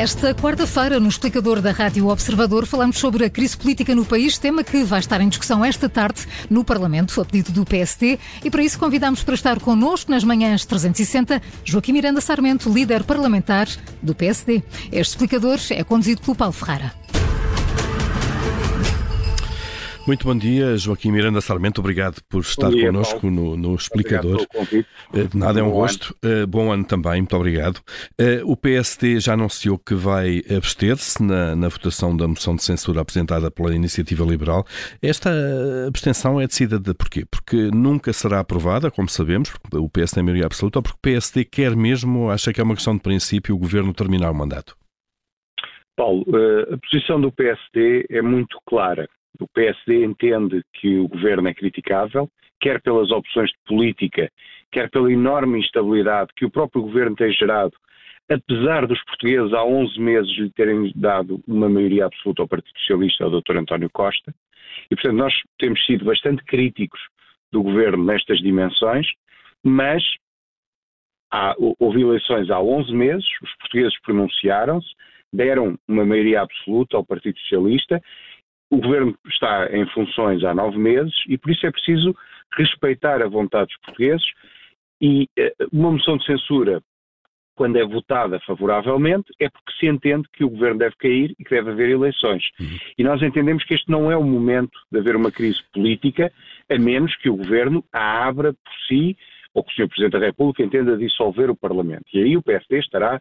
Esta quarta-feira, no explicador da Rádio Observador, falamos sobre a crise política no país, tema que vai estar em discussão esta tarde no Parlamento, a pedido do PST, e para isso convidamos para estar connosco nas manhãs 360 Joaquim Miranda Sarmento, líder parlamentar do PSD. Este explicador é conduzido pelo Paulo Ferrara. Muito bom dia, Joaquim Miranda Sarmento. Obrigado por estar dia, connosco no, no, Explicador. Eh, nada é um bom gosto. Ano. Eh, bom ano também, muito obrigado. Eh, o PST já anunciou que vai abster-se na, na, votação da moção de censura apresentada pela Iniciativa Liberal. Esta abstenção é decidida porquê? Porque nunca será aprovada, como sabemos, porque o PSD tem maioria absoluta, ou porque o PSD quer mesmo, acha que é uma questão de princípio, o governo terminar o mandato? Paulo, a posição do PSD é muito clara. O PSD entende que o governo é criticável, quer pelas opções de política, quer pela enorme instabilidade que o próprio governo tem gerado, apesar dos portugueses há 11 meses lhe terem dado uma maioria absoluta ao Partido Socialista, ao Dr. António Costa, e portanto nós temos sido bastante críticos do governo nestas dimensões, mas há, houve eleições há 11 meses, os portugueses pronunciaram-se, deram uma maioria absoluta ao Partido Socialista o governo está em funções há nove meses e por isso é preciso respeitar a vontade dos portugueses e eh, uma moção de censura, quando é votada favoravelmente, é porque se entende que o governo deve cair e que deve haver eleições. Uhum. E nós entendemos que este não é o momento de haver uma crise política, a menos que o governo a abra por si ou que o Sr. Presidente da República entenda dissolver o Parlamento. E aí o PSD estará,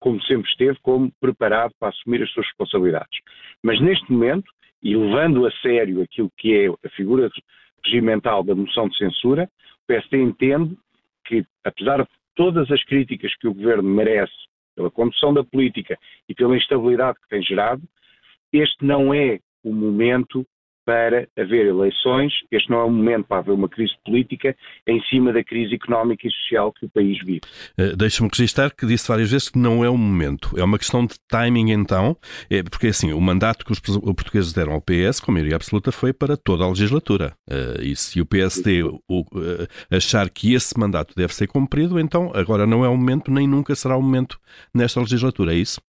como sempre esteve, como preparado para assumir as suas responsabilidades. Mas neste momento, e levando a sério aquilo que é a figura regimental da moção de censura, o PSD entende que, apesar de todas as críticas que o governo merece pela condução da política e pela instabilidade que tem gerado, este não é o momento para haver eleições. Este não é o momento para haver uma crise política em cima da crise económica e social que o país vive. Uh, Deixa-me registrar que disse várias vezes que não é o momento. É uma questão de timing, então, é, porque assim, o mandato que os portugueses deram ao PS, com maioria absoluta, foi para toda a legislatura. Uh, e se o PSD uh, achar que esse mandato deve ser cumprido, então agora não é o momento, nem nunca será o momento nesta legislatura, é isso?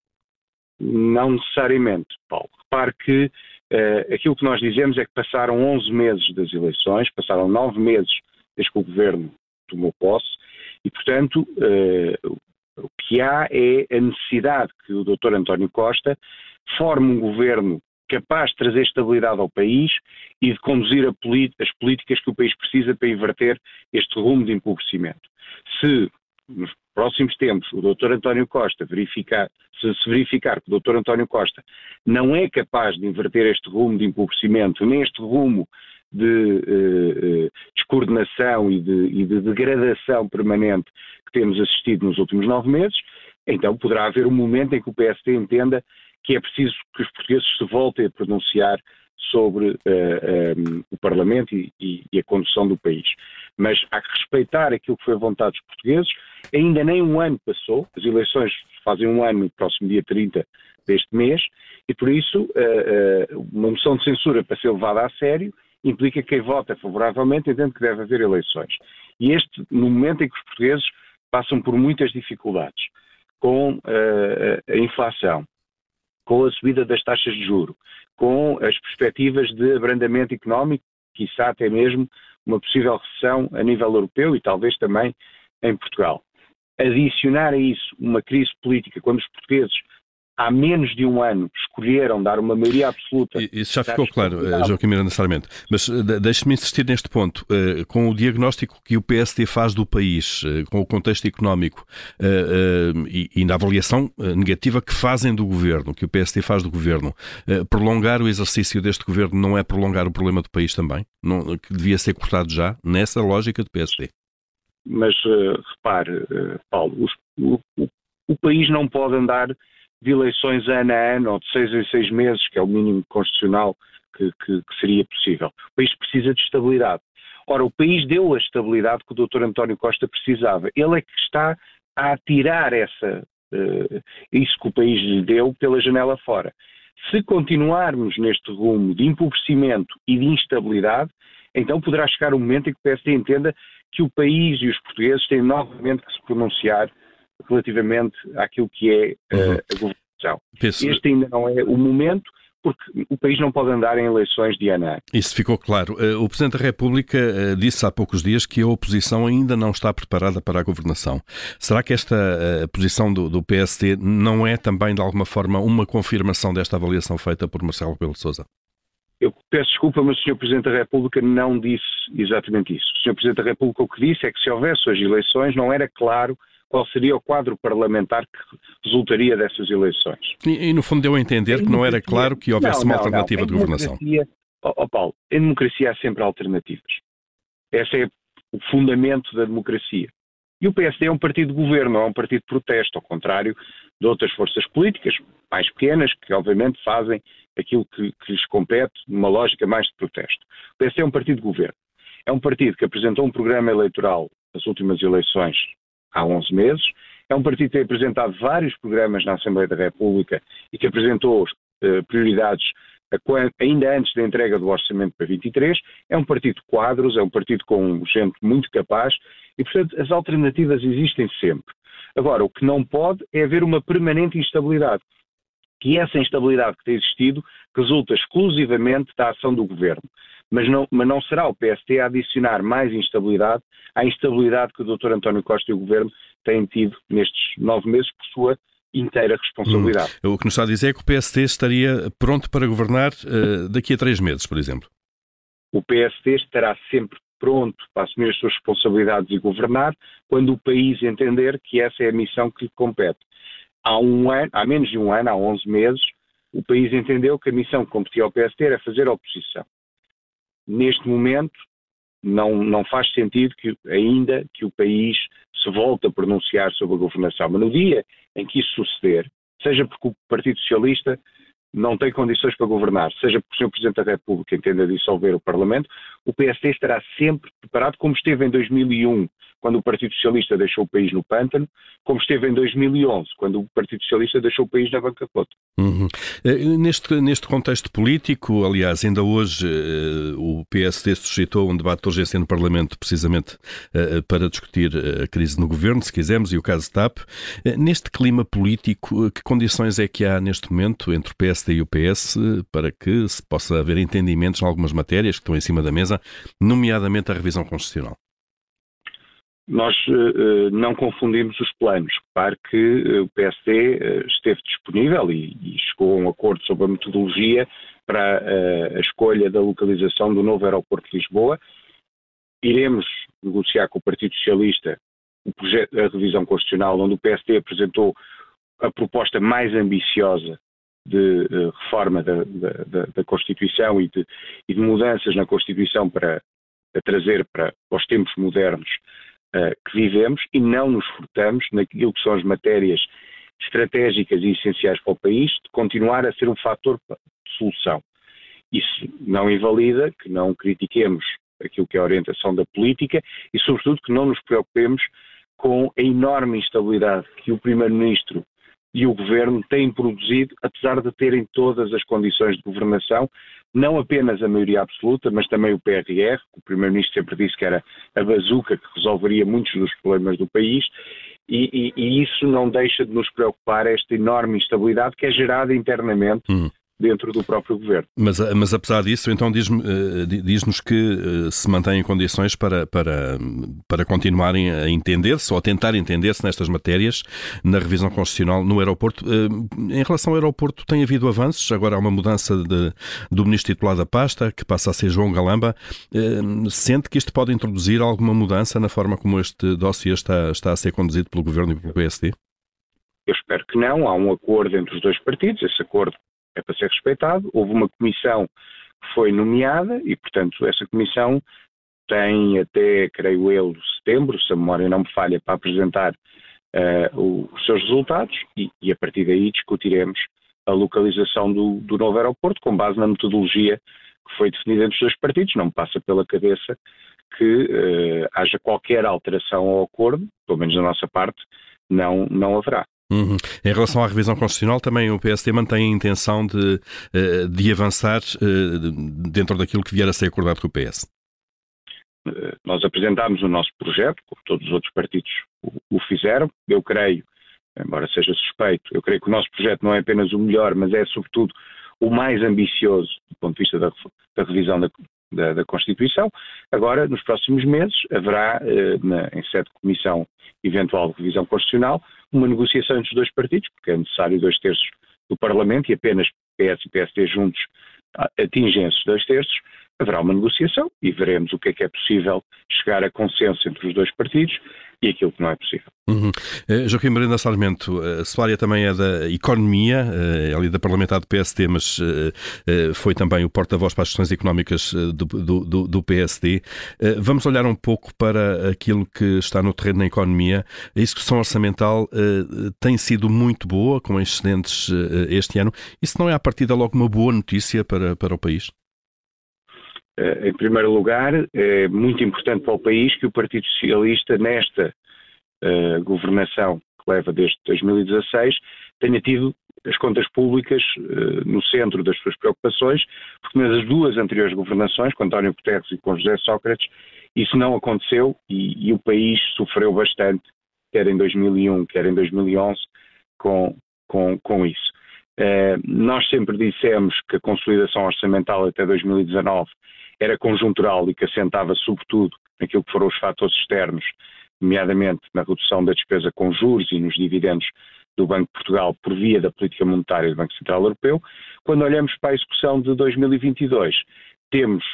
Não necessariamente, Paulo. Repare que Uh, aquilo que nós dizemos é que passaram 11 meses das eleições, passaram 9 meses desde que o governo tomou posse, e, portanto, uh, o que há é a necessidade que o Dr. António Costa forme um governo capaz de trazer estabilidade ao país e de conduzir as políticas que o país precisa para inverter este rumo de empobrecimento. Se nos próximos tempos o Dr. António Costa verificar, se, se verificar que o Dr. António Costa não é capaz de inverter este rumo de empobrecimento, nem este rumo de uh, uh, descoordenação e de, e de, degradação permanente que temos assistido nos últimos nove meses, então poderá haver um momento em que o PST entenda que é preciso que os portugueses se voltem a pronunciar sobre uh, eh, um, eh, o Parlamento e, e, a condução do país. Mas há que respeitar aquilo que foi a vontade dos portugueses. Ainda nem um ano passou, as eleições fazem um ano no próximo dia 30 deste mês, e por isso uh, uh, uma moção de censura para ser levada a sério implica que quem vota favoravelmente entende que deve haver eleições. E este, no momento em que os portugueses passam por muitas dificuldades, com a inflação, com a subida das taxas de juro, com as perspectivas de abrandamento económico, quiçá até mesmo uma possível recessão a nível europeu e talvez também em Portugal. Adicionar a isso uma crise política, quando os portugueses há menos de um ano escolheram dar uma maioria absoluta. Isso já ficou claro, eh, Joaquim Miranda Sarmento. Mas eh, deixe-me insistir neste ponto. Eh, com o diagnóstico que o PSD faz do país, com o contexto económico e na avaliação negativa que fazem do governo, que o PSD faz do governo, prolongar o exercício deste governo não é prolongar o problema do país também? Não, que devia ser cortado já, nessa lógica do PSD? Mas repare, Paulo, o, o, o país não pode andar de eleições ano a ano, ou de seis em seis meses, que é o mínimo constitucional que, que, que seria possível. O país precisa de estabilidade. Ora, o país deu a estabilidade que o Dr. António Costa precisava. Ele é que está a tirar essa, uh, isso que o país lhe deu pela janela fora. Se continuarmos neste rumo de empobrecimento e de instabilidade, então poderá chegar o um momento em que o PSD entenda que o país e os portugueses têm novamente que se pronunciar relativamente àquilo que é uh, a governação. Penso... Este ainda não é o momento, porque o país não pode andar em eleições de ano a ano. Isso ficou claro. Eh, o Presidente da República eh, disse há poucos dias que a oposição ainda não está preparada para a governação. Será que esta eh, posição do, do PST não é também, de alguma forma, uma confirmação desta avaliação feita por Marcelo Rebelo de Sousa? Eu peço desculpa, mas o Sr. Presidente da República não disse exatamente isso. O Sr. Presidente da República o que disse é que se houvesse as eleições não era claro qual seria o quadro parlamentar que resultaria dessas eleições. E, e no fundo deu a entender que não era claro que houvesse não, uma alternativa não. de governação. Ó oh, Paulo, em democracia há sempre alternativas. Esse é o fundamento da democracia. E o PSD é um partido de governo, não é um partido de protesto, ao contrário de outras forças políticas, mais pequenas, que obviamente fazem aquilo que, que lhes compete numa lógica mais de protesto. O PSD é um partido de governo. É um partido que apresentou um programa eleitoral nas últimas eleições há 11 meses. É um partido que tem apresentado vários programas na Assembleia da República e que apresentou uh, prioridades ainda antes da entrega do orçamento para 23. É um partido de quadros, é um partido com gente muito capaz e, portanto, as alternativas existem sempre. Agora, o que não pode é haver uma permanente instabilidade. Que essa instabilidade que tem existido resulta exclusivamente da ação do governo mas não, mas não será o PST a adicionar mais instabilidade à instabilidade que o Dr. António Costa e o Governo têm tido nestes nove meses por sua inteira responsabilidade. Hum. O que nos está a dizer é que o PST estaria pronto para governar uh, daqui a três meses, por exemplo. O PST estará sempre pronto para assumir as suas responsabilidades e governar quando o país entender que essa é a missão que lhe compete. Há, um ano, há menos de um ano, há 11 meses, o país entendeu que a missão que competia ao PST era fazer oposição neste momento não, não faz sentido que ainda que o país se volte a pronunciar sobre a governação. Mas no dia em que isso suceder, seja porque o Partido Socialista não tem condições para governar, seja porque o Sr. Presidente da República entenda dissolver o Parlamento, o PSD estará sempre preparado, como esteve em 2001, quando o Partido Socialista deixou o país no pântano, como esteve em 2011, quando o Partido Socialista deixou o país na bancarrota. Uhum. Eh, neste, neste contexto político, aliás, ainda hoje uh, o PSD suscitou um debate de urgência no Parlamento, precisamente uh, para discutir a crise no governo, se quisermos, e o caso TAP. Neste clima político, que condições é que há neste momento entre o PSD e o PS para que se possa haver entendimentos em algumas matérias que estão em cima da mesa, nomeadamente a revisão constitucional? nós uh, não confundimos os planos. Repare que uh, o PSD esteve disponível e, e, chegou a um acordo sobre a metodologia para a escolha da localização do novo aeroporto de Lisboa. Iremos negociar com o Partido Socialista o projeto da revisão constitucional, onde o PSD apresentou a proposta mais ambiciosa de reforma da, da, da Constituição e de, e de, mudanças na Constituição para, para trazer para os tempos modernos uh, que vivemos e não nos furtamos naquilo que são as matérias estratégicas e essenciais para o país de continuar a ser um fator de solução. Isso não invalida que não critiquemos aquilo que é a orientação da política e, sobretudo, que não nos preocupemos com a enorme instabilidade que o Primeiro-Ministro e o Governo têm produzido, apesar de terem todas as condições de governação, não apenas a maioria absoluta, mas também o PRR, que o Primeiro-Ministro sempre disse que era a bazuca que resolveria muitos dos problemas do país, e, e, e, isso não deixa de nos preocupar esta enorme instabilidade que é gerada internamente hum dentro do próprio governo. Mas, mas apesar disso, então eh, diz-nos que eh, se mantêm condições para, para, para continuarem a entender-se ou a tentar entender-se nestas matérias na revisão constitucional no aeroporto. Eh, em relação ao aeroporto, tem havido avanços, agora há uma mudança de, do ministro titular da pasta, que passa a ser João Galamba. Sente que isto pode introduzir alguma mudança na forma como este dossiê está, está a ser conduzido pelo governo e pelo PSD? Eu espero que não. Há um acordo entre os dois partidos. Esse acordo é para ser respeitado. Houve uma comissão que foi nomeada e, portanto, essa comissão tem até, creio eu, setembro, se a memória não me falha, para apresentar uh, os seus resultados e, e, a partir daí discutiremos a localização do, do, novo aeroporto com base na metodologia que foi definida entre os dois partidos. Não me passa pela cabeça que uh, haja qualquer alteração ao acordo, pelo menos da nossa parte, não, não haverá. Uhum. Em relação à revisão constitucional, também o PSD mantém a intenção de, eh, de avançar eh, dentro daquilo que vier a ser acordado com o PS. Eh, nós apresentámos o nosso projeto, como todos os outros partidos o fizeram. Eu creio embora seja suspeito. Eu creio que o nosso projeto não é apenas o melhor, mas é, sobretudo, o mais ambicioso do ponto de vista da, da revisão da, da, da, Constituição. Agora, nos próximos meses, haverá, eh, na, em sede de comissão eventual de revisão constitucional, uma negociação entre os dois partidos, porque é necessário dois terços do Parlamento e apenas PS e PSD juntos atingem esses dois terços, haverá uma negociação e veremos o que é que é possível chegar a consenso entre os dois partidos e aquilo que não é possível. Uhum. Uh, Joaquim Marina Sarmento, a Solária também é da Economia, uh, é ali da parlamentar do PSD, mas foi também o porta-voz para as questões económicas do, do, do PSD. Vamos olhar um pouco para aquilo que está no terreno da economia. A execução orçamental tem sido muito boa, com excedentes este ano. Isso não é, à partida, logo uma boa notícia para, para o país? Eh, em primeiro lugar, é muito importante para o país que o Partido Socialista, nesta uh, governação que leva desde 2016, tenha tido as contas públicas no centro das suas preocupações, porque nas duas anteriores governações, com António Guterres e com José Sócrates, isso não aconteceu e, e o país sofreu bastante, quer em 2001, quer em 2011, com, com, com isso. Uh, nós sempre dissemos que a consolidação orçamental até 2019 era conjuntural e que assentava sobretudo naquilo que foram os fatores externos, nomeadamente na redução da despesa com juros e nos dividendos do Banco de Portugal por via da política monetária do Banco Central Europeu. Quando olhamos para a execução de 2022, temos,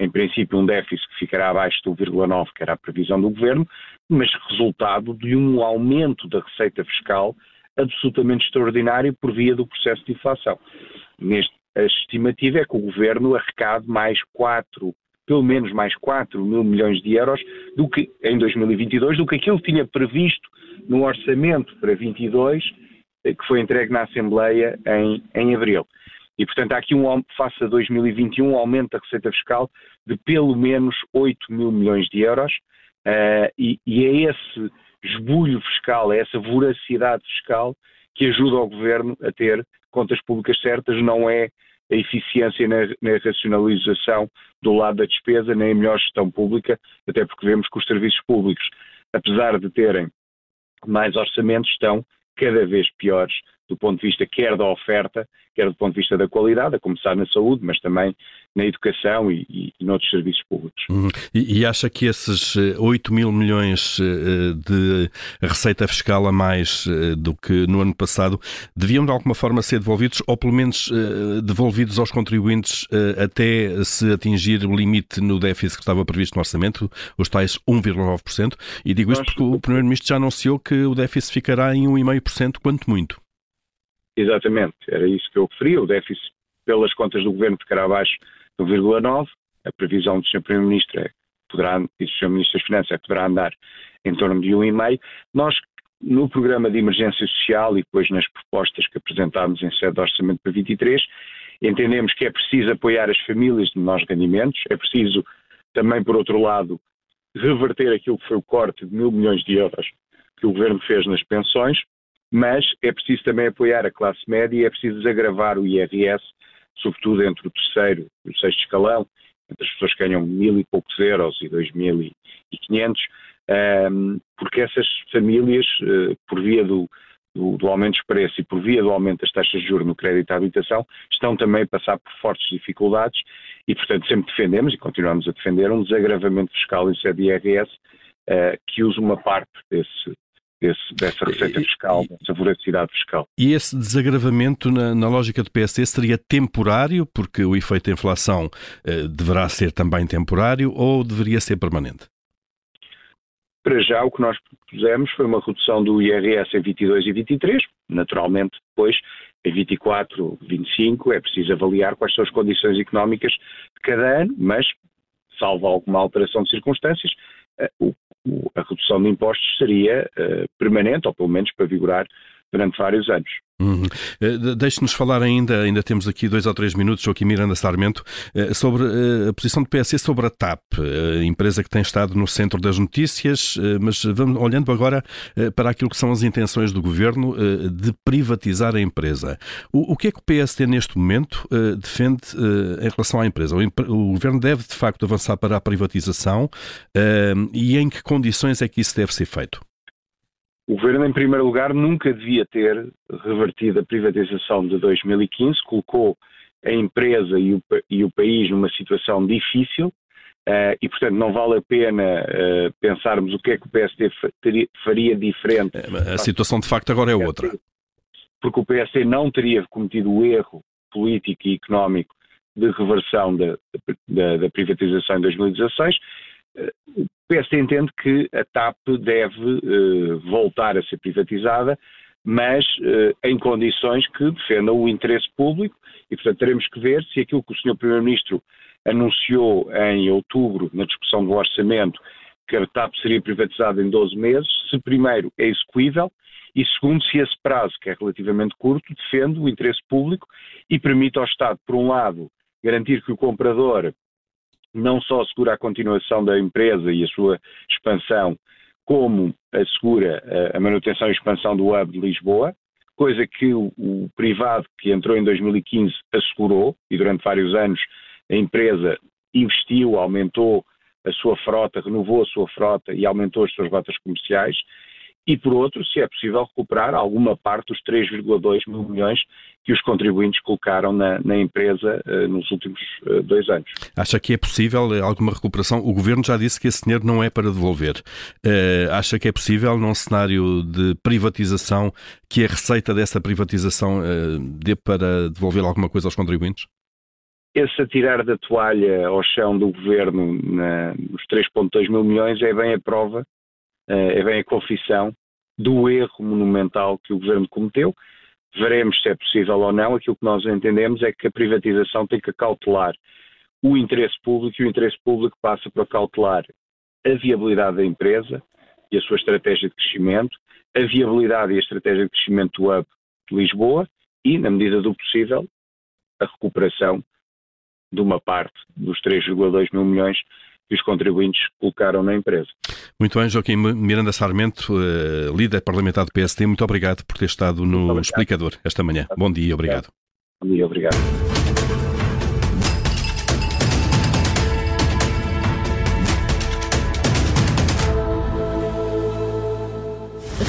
em princípio, um déficit que ficará abaixo do 1,9, que era a previsão do Governo, mas resultado de um aumento da receita fiscal absolutamente extraordinário por via do processo de inflação. Neste a estimativa é que o governo arrecade mais 4, pelo menos mais 4 mil milhões de euros do que em 2022, do que aquilo que tinha previsto no orçamento para 22, eh, que foi entregue na Assembleia em, em abril. E, portanto, há aqui, um, face a 2021, um aumento da receita fiscal de pelo menos 8 mil milhões de euros, uh, e, e é esse esbulho fiscal, é essa voracidade fiscal que ajuda o governo a ter contas públicas certas, não é a eficiência na, na, racionalização do lado da despesa, nem a melhor gestão pública, até porque vemos que os serviços públicos, apesar de terem mais orçamentos, estão cada vez piores do ponto de vista quer da oferta, quer do ponto de vista da qualidade, a começar na saúde, mas também na educação e, e, e noutros serviços públicos. Uhum. E, e, acha que esses 8 eh, mil milhões eh, de receita fiscal a mais eh, do que no ano passado deviam de alguma forma ser devolvidos, ou pelo menos devolvidos aos contribuintes até se atingir o limite no déficit que estava previsto no orçamento, os tais 1,9%? E digo isto porque o Primeiro-Ministro já anunciou que o déficit ficará em 1,5%, quanto muito. Exatamente, era isso que eu referia. O déficit, pelas contas do governo, ficará abaixo do 1,9. A previsão do Sr. Primeiro-Ministro é poderá, e do Sr. Ministro das Finanças é que poderá andar em torno de 1,5. Nós, no programa de emergência social e depois nas propostas que apresentámos em sede de orçamento para 23, entendemos que é preciso apoiar as famílias de menores rendimentos, é preciso também, por outro lado, reverter aquilo que foi o corte de mil milhões de euros que o Governo fez nas pensões, mas é preciso também apoiar a classe média e é preciso desagravar o IRS, sobretudo entre o terceiro e o sexto escalão, entre as pessoas que ganham mil e poucos euros e dois mil e quinhentos, porque essas famílias, eh, por via do, do, do, aumento dos preços e por via do aumento das taxas de juros no crédito à habitação, estão também a passar por fortes dificuldades e, portanto, sempre defendemos e continuamos a defender um desagravamento fiscal em sede de IRS uh, que use uma parte desse, desse, dessa receita fiscal, dessa voracidade fiscal. E esse desagravamento, na, na, lógica do PSD, seria temporário, porque o efeito da inflação eh, deverá ser também temporário, ou deveria ser permanente? Para já, o que nós propusemos foi uma redução do IRS em 22 e 23. Naturalmente, depois, em 24, 25, é preciso avaliar quais são as condições económicas de cada ano, mas, salvo alguma alteração de circunstâncias, a redução de impostos seria uh, permanente, ou pelo menos para vigorar durante vários anos. Uhum. Uh, Deixe-nos falar ainda, ainda temos aqui dois ou três minutos, Joaquim Miranda Sarmento, uh, sobre uh, a posição do PSD sobre a TAP, empresa que tem estado no centro das notícias, mas vamos olhando agora para aquilo que são as intenções do governo de privatizar a empresa. O, que é que o PSD neste momento defende em relação à empresa? O, governo deve de facto avançar para a privatização e em que condições é que isso deve ser feito? O governo, em primeiro lugar, nunca devia ter revertido a privatização de 2015, colocou a empresa e o, e o país numa situação difícil uh, e, portanto, não vale a pena uh, pensarmos o que é que o PSD faria diferente. É, a situação, de facto, agora é outra. Porque o PSD não teria cometido o erro político e económico de reversão da, da, da privatização em 2016 o PSD entende que a TAP deve uh, voltar a ser privatizada, mas uh, em condições que defendam o interesse público e, portanto, teremos que ver se aquilo que o Sr. Primeiro-Ministro anunciou em outubro, na discussão do orçamento, que a TAP seria privatizada em 12 meses, se primeiro é execuível e segundo se esse prazo, que é relativamente curto, defende o interesse público e permite ao Estado, por um lado, garantir que o comprador não só assegura a continuação da empresa e a sua expansão, como assegura a manutenção e expansão do hub de Lisboa, coisa que o, o, privado que entrou em 2015 assegurou, e durante vários anos a empresa investiu, aumentou a sua frota, renovou a sua frota e aumentou as suas rotas comerciais, e por outro, se é possível recuperar alguma parte dos 3,2 mil milhões que os contribuintes colocaram na, na empresa uh, nos últimos uh, dois anos. Acha que é possível alguma recuperação? O Governo já disse que esse dinheiro não é para devolver. Uh, acha que é possível, num cenário de privatização, que a receita dessa privatização dê para devolver alguma coisa aos contribuintes? Esse atirar da toalha ao chão do Governo na, nos 3,2 mil milhões é bem a prova é bem a confissão do erro monumental que o governo cometeu. Veremos se é possível ou não. Aquilo que nós entendemos é que a privatização tem que cautelar o interesse público e o interesse público passa por cautelar a viabilidade da empresa e a sua estratégia de crescimento, a viabilidade e a estratégia de crescimento do hub de Lisboa e, na medida do possível, a recuperação de uma parte dos 3,2 mil milhões que os contribuintes colocaram na empresa. Muito bem, Joaquim Miranda Sarmento, uh, líder parlamentar do PSD, muito obrigado por ter estado no explicador esta manhã. Bom dia, obrigado. Bom dia, obrigado.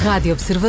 Rádio Observador.